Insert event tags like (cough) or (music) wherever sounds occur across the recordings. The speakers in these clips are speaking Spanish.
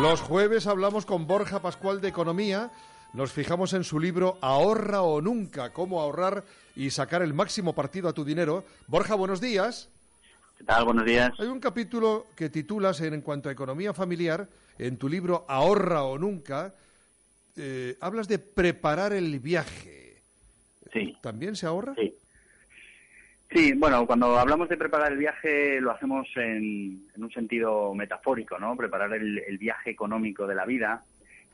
Los jueves hablamos con Borja Pascual de Economía. Nos fijamos en su libro Ahorra o Nunca, cómo ahorrar y sacar el máximo partido a tu dinero. Borja, buenos días. ¿Qué tal? Buenos días. Hay un capítulo que titulas en, en cuanto a economía familiar, en tu libro Ahorra o Nunca, eh, hablas de preparar el viaje. Sí. ¿También se ahorra? Sí. Sí, bueno, cuando hablamos de preparar el viaje lo hacemos en, un sentido metafórico, ¿no? Preparar el, el viaje económico de la vida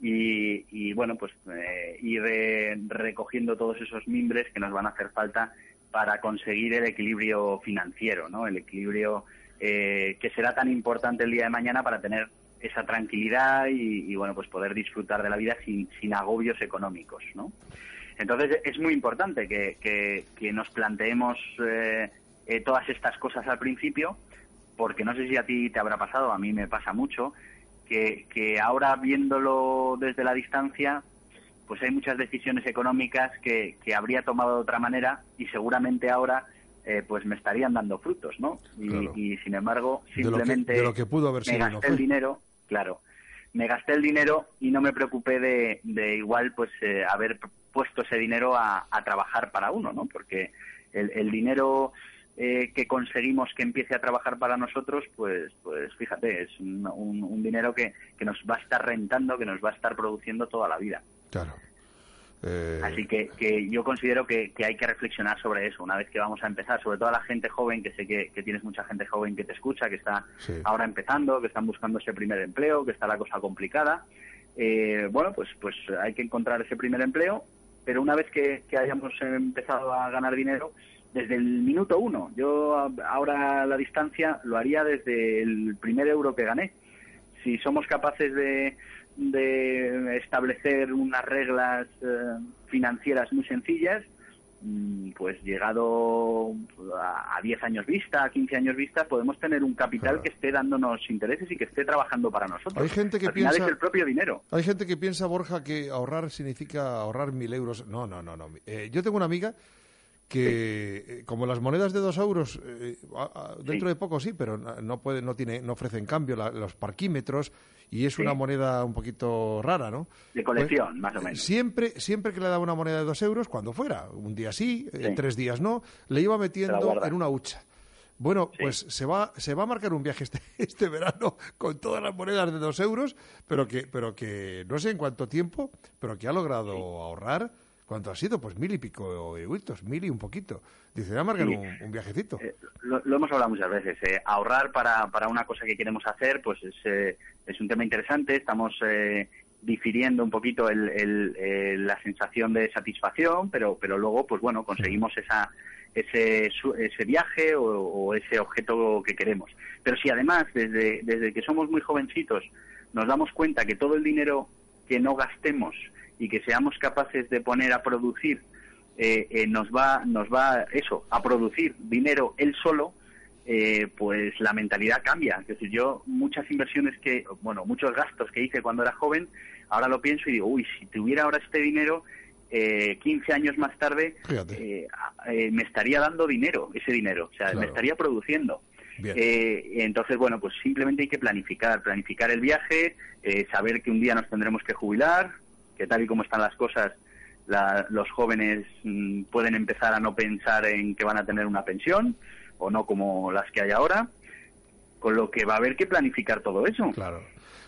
y, y bueno, pues eh, ir eh, recogiendo todos esos mimbres que nos van a hacer falta para conseguir el equilibrio financiero, ¿no? El equilibrio eh, que será tan importante el día de mañana para tener esa tranquilidad y, y, bueno, pues poder disfrutar de la vida sin, sin agobios económicos, ¿no? Entonces es muy importante que, que, que nos planteemos eh, eh, todas estas cosas al principio, porque no sé si a ti te habrá pasado, a mí me pasa mucho, que, que ahora viéndolo desde la distancia, pues hay muchas decisiones económicas que, que habría tomado de otra manera y seguramente ahora eh, pues me estarían dando frutos, ¿no? Y, Claro. y, sin embargo, De lo que- simplemente de lo que pudo haber me sido no gasté el dinero, claro, me gasté el dinero y no me preocupé de, de igual pues eh, haber puesto ese dinero a, a trabajar para uno, ¿no? Porque el, el dinero eh, que conseguimos que empiece a trabajar para nosotros, pues, pues fíjate, es un, un- un dinero que, que nos va a estar rentando, que nos va a estar produciendo toda la vida. Claro. Eh, Así que, que yo considero que, que hay que reflexionar sobre eso una vez que vamos a empezar, sobre todo a la gente joven, que sé que, que tienes mucha gente joven que te escucha, que está Sí. ahora empezando, que están buscando ese primer empleo, que está la cosa complicada. Eh, bueno, pues, pues hay que encontrar ese primer empleo, pero una vez que, hayamos empezado a ganar dinero, desde el minuto uno, yo ahora la distancia lo haría desde el primer euro que gané. Si somos capaces de, de establecer unas reglas eh, financieras muy sencillas, pues llegado a a 10 años vista, a 15 años vista, podemos tener un capital Claro. que esté dándonos intereses y que esté trabajando para nosotros. Hay gente que Al final piensa- es el propio dinero. Hay gente que piensa, Borja, que ahorrar significa ahorrar mil euros. No, no, no. no. Eh, yo tengo una amiga que, eh, como las monedas de dos euros, eh, dentro Sí. de poco sí, pero no puede, no tiene, no ofrecen cambio la- los parquímetros y es Sí. una moneda un poquito rara, ¿no? De colección, Pues, más o menos. Siempre, siempre que le daba una moneda de dos euros, cuando fuera, un día sí, eh, tres días no, le iba metiendo en una hucha. Bueno, Sí. pues se va, se va a marcar un viaje este, (laughs) este verano con todas las monedas de dos euros, pero que, pero que no sé en cuánto tiempo, pero que ha logrado ahorrar. ¿Cuánto ha sido? Pues mil y pico euritos, mil y un poquito. Dice, voy a marcar Sí. un, un viajecito. Eh, lo, lo hemos hablado muchas veces. eh, ahorrar para, para una cosa que queremos hacer, pues es, eh, es un tema interesante. Estamos eh, difiriendo un poquito el, el, eh, la sensación de satisfacción, pero, pero luego, pues bueno, conseguimos esa, ese, su- ese viaje o, o ese objeto que queremos. Pero si además, desde, desde que somos muy jovencitos, nos damos cuenta que todo el dinero que no gastemos y que seamos capaces de poner a producir eh, eh, nos va nos va eso a producir dinero él solo eh, pues la mentalidad cambia. Es decir yo muchas inversiones que bueno muchos gastos que hice cuando era joven ahora lo pienso y digo uy si tuviera ahora este dinero eh, 15 años más tarde eh, eh, me estaría dando dinero ese dinero o sea Claro. me estaría produciendo entonces, bueno, pues simplemente hay que planificar, planificar el viaje, eh, saber que un día nos tendremos que jubilar, que tal y como están las cosas, la- los jóvenes mm, pueden empezar a no pensar en que van a tener una pensión, o no como las que hay ahora, con lo que va a haber que planificar todo eso. Claro.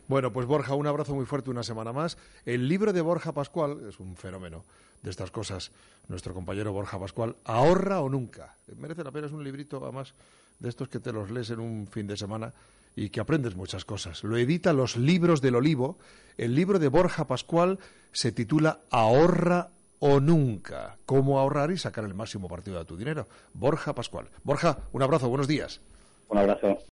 Bueno, pues Borja, un abrazo muy fuerte una semana más. El libro de Borja Pascual es un fenómeno de estas cosas. Nuestro compañero Borja Pascual, Ahorra o Nunca. Merece la pena, es un librito además de estos que te los lees en un fin de semana y que aprendes muchas cosas. Lo edita Los Libros del Olivo. El libro de Borja Pascual se titula Ahorra o Nunca. Cómo ahorrar y sacar el máximo partido de tu dinero. Borja Pascual. Borja, un abrazo, buenos días. Un abrazo.